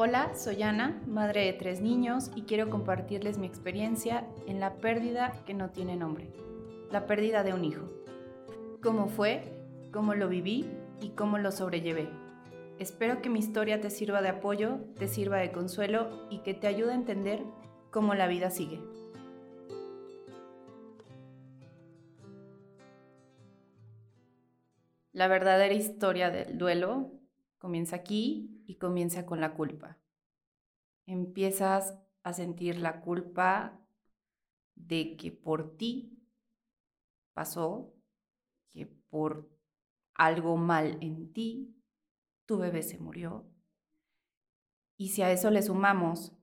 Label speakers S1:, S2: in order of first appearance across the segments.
S1: Hola, soy Ana, madre de tres niños y quiero compartirles mi experiencia en la pérdida que no tiene nombre, la pérdida de un hijo. ¿Cómo fue? ¿Cómo lo viví? ¿Y cómo lo sobrellevé? Espero que mi historia te sirva de apoyo, te sirva de consuelo y que te ayude a entender cómo la vida sigue. La verdadera historia del duelo comienza aquí y comienza con la culpa. Empiezas a sentir la culpa de que por ti pasó, que por algo mal en ti, tu bebé se murió. Y si a eso le sumamos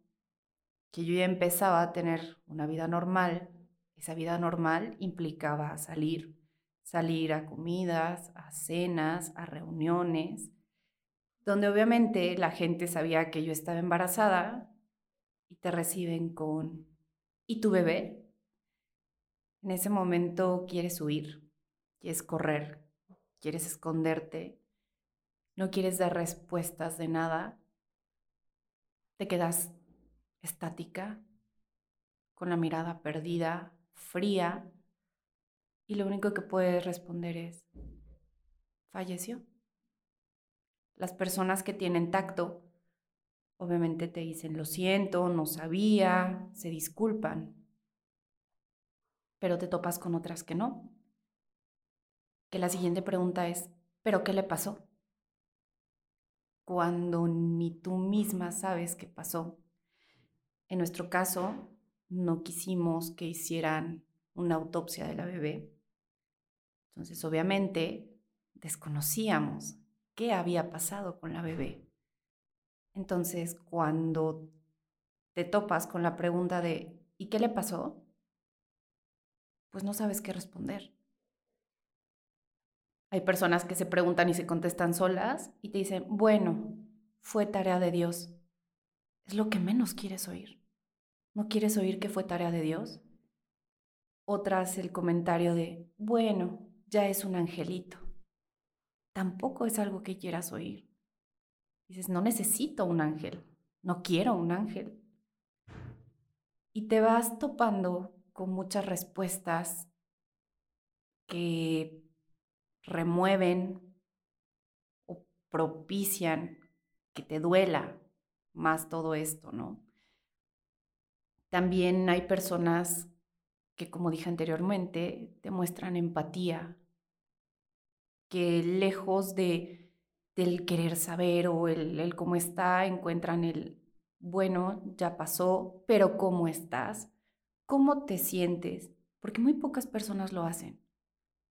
S1: que yo ya empezaba a tener una vida normal, esa vida normal implicaba salir, salir a comidas, a cenas, a reuniones, donde obviamente la gente sabía que yo estaba embarazada y te reciben con, ¿y tu bebé? En ese momento quieres huir, quieres correr, quieres esconderte, no quieres dar respuestas de nada, te quedas estática, con la mirada perdida, fría, y lo único que puedes responder es, falleció. Las personas que tienen tacto, obviamente te dicen, lo siento, no sabía, se disculpan, pero te topas con otras que no. Que la siguiente pregunta es, ¿pero qué le pasó? Cuando ni tú misma sabes qué pasó. En nuestro caso, no quisimos que hicieran una autopsia de la bebé. Entonces, obviamente, desconocíamos qué había pasado con la bebé. Entonces, cuando te topas con la pregunta de ¿y qué le pasó? Pues no sabes qué responder. Hay personas que se preguntan y se contestan solas y te dicen, bueno, fue tarea de Dios. Es lo que menos quieres oír. ¿No quieres oír que fue tarea de Dios? Otras el comentario de, bueno, ya es un angelito tampoco es algo que quieras oír. Dices, no necesito un ángel, no quiero un ángel. Y te vas topando con muchas respuestas que remueven o propician que te duela más todo esto, ¿no? También hay personas que, como dije anteriormente, te muestran empatía, que lejos de, del querer saber o el, el cómo está, encuentran el, bueno, ya pasó, pero ¿cómo estás? ¿Cómo te sientes? Porque muy pocas personas lo hacen.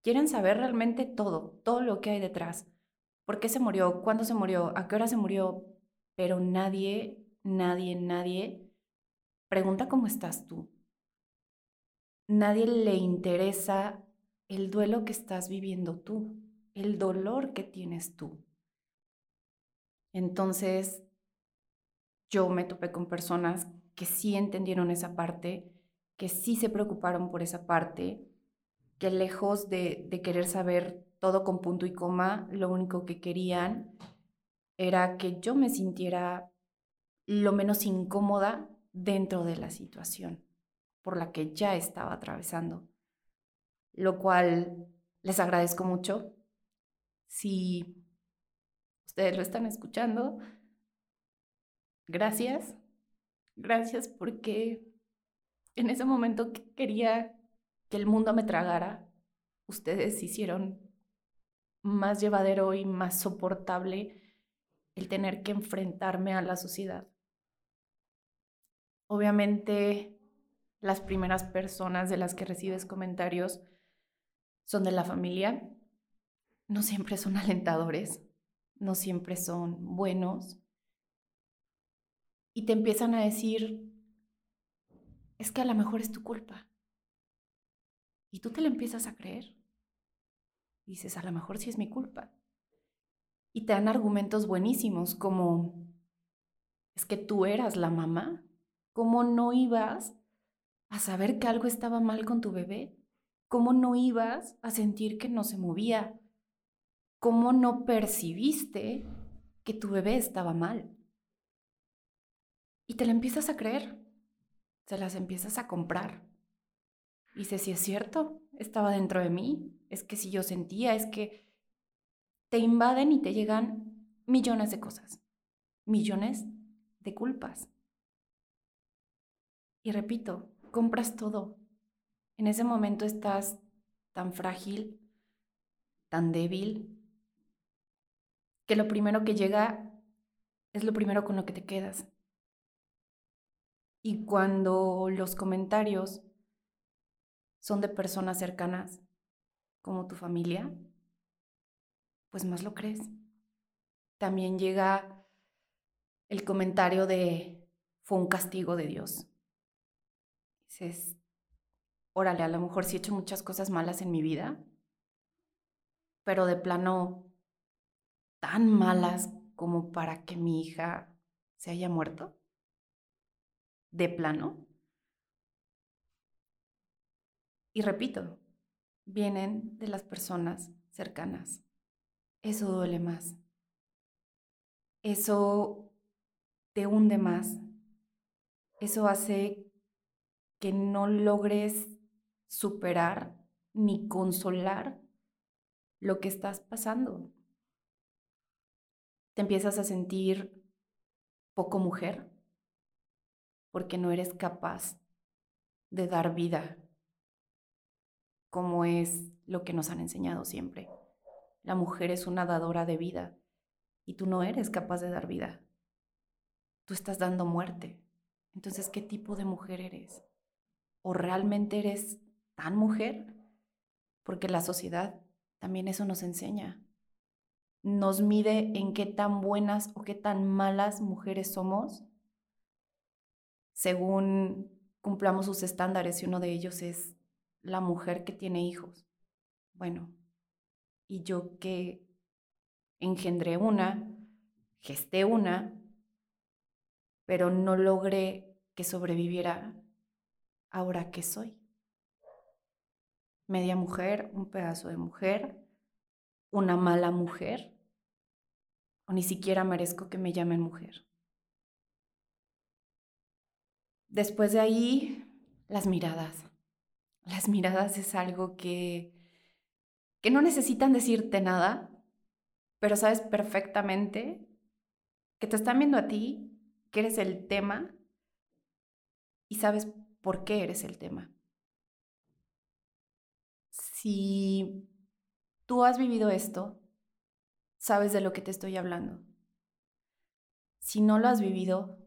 S1: Quieren saber realmente todo, todo lo que hay detrás. ¿Por qué se murió? ¿Cuándo se murió? ¿A qué hora se murió? Pero nadie, nadie, nadie pregunta cómo estás tú. Nadie le interesa el duelo que estás viviendo tú el dolor que tienes tú. Entonces, yo me topé con personas que sí entendieron esa parte, que sí se preocuparon por esa parte, que lejos de, querer saber todo con punto y coma, lo único que querían era que yo me sintiera lo menos incómoda dentro de la situación por la que ya estaba atravesando, lo cual les agradezco mucho si ustedes lo están escuchando, gracias. Gracias porque en ese momento que quería que el mundo me tragara, ustedes hicieron más llevadero y más soportable el tener que enfrentarme a la sociedad. Obviamente, las primeras personas de las que recibes comentarios son de la familia, no siempre son alentadores, no siempre son buenos. Y te empiezan a decir, es que a lo mejor es tu culpa. Y tú te la empiezas a creer. dices, a lo mejor sí es mi culpa. Y te dan argumentos buenísimos como, es que tú eras la mamá. ¿Cómo no ibas a saber que algo estaba mal con tu bebé? ¿Cómo no ibas a sentir que no se movía? ¿Cómo no percibiste que tu bebé estaba mal? Y te la empiezas a creer, se las empiezas a comprar. Y dices, si es cierto, estaba dentro de mí, es que si yo sentía, es que te invaden y te llegan millones de cosas, millones de culpas. Y repito, compras todo. En ese momento estás tan frágil, tan débil, que lo primero que llega es lo primero con lo que te quedas. Y cuando los comentarios son de personas cercanas, como tu familia, pues más lo crees. También llega el comentario de fue un castigo de Dios. Dices, órale, a lo mejor sí he hecho muchas cosas malas en mi vida, pero de plano tan malas como para que mi hija se haya muerto. De plano. Y repito, vienen de las personas cercanas. Eso duele más. Eso te hunde más. Eso hace que no logres superar ni consolar lo que estás pasando. Te empiezas a sentir poco mujer porque no eres capaz de dar vida como es lo que nos han enseñado siempre. La mujer es una dadora de vida y tú no eres capaz de dar vida. Tú estás dando muerte. Entonces, ¿qué tipo de mujer eres? ¿O realmente eres tan mujer? Porque la sociedad también eso nos enseña. Nos mide en qué tan buenas o qué tan malas mujeres somos según cumplamos sus estándares y uno de ellos es la mujer que tiene hijos. Bueno, y yo que engendré una, gesté una, pero no logré que sobreviviera ahora que soy. Media mujer, un pedazo de mujer, una mala mujer, o ni siquiera merezco que me llamen mujer. Después de ahí, las miradas. Las miradas es algo que, que no necesitan decirte nada, pero sabes perfectamente que te están viendo a ti, que eres el tema y sabes por qué eres el tema. Si tú has vivido esto, sabes de lo que te estoy hablando. Si no lo has vivido,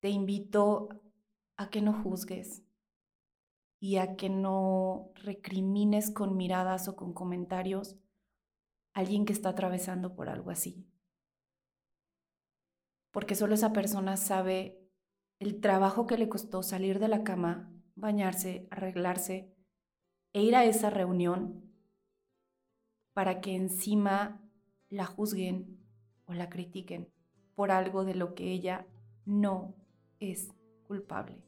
S1: te invito a que no juzgues, y a que no recrimines con miradas o con comentarios a alguien que está atravesando por algo así. Porque solo esa persona sabe el trabajo que le costó salir de la cama, bañarse, arreglarse e ir a esa reunión para que encima la juzguen o la critiquen por algo de lo que ella no es culpable.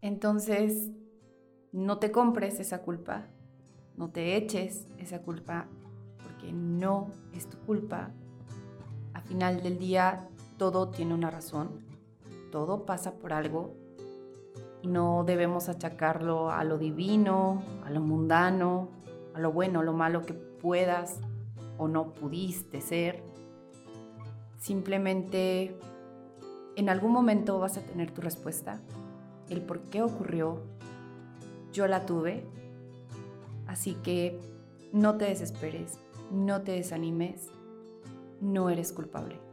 S1: Entonces, no te compres esa culpa, no te eches esa culpa, porque no es tu culpa. A final del día, todo tiene una razón, todo pasa por algo no debemos achacarlo a lo divino, a lo mundano, a lo bueno, lo malo que puedas o no pudiste ser. Simplemente en algún momento vas a tener tu respuesta, el por qué ocurrió, yo la tuve, así que no te desesperes, no te desanimes, no eres culpable.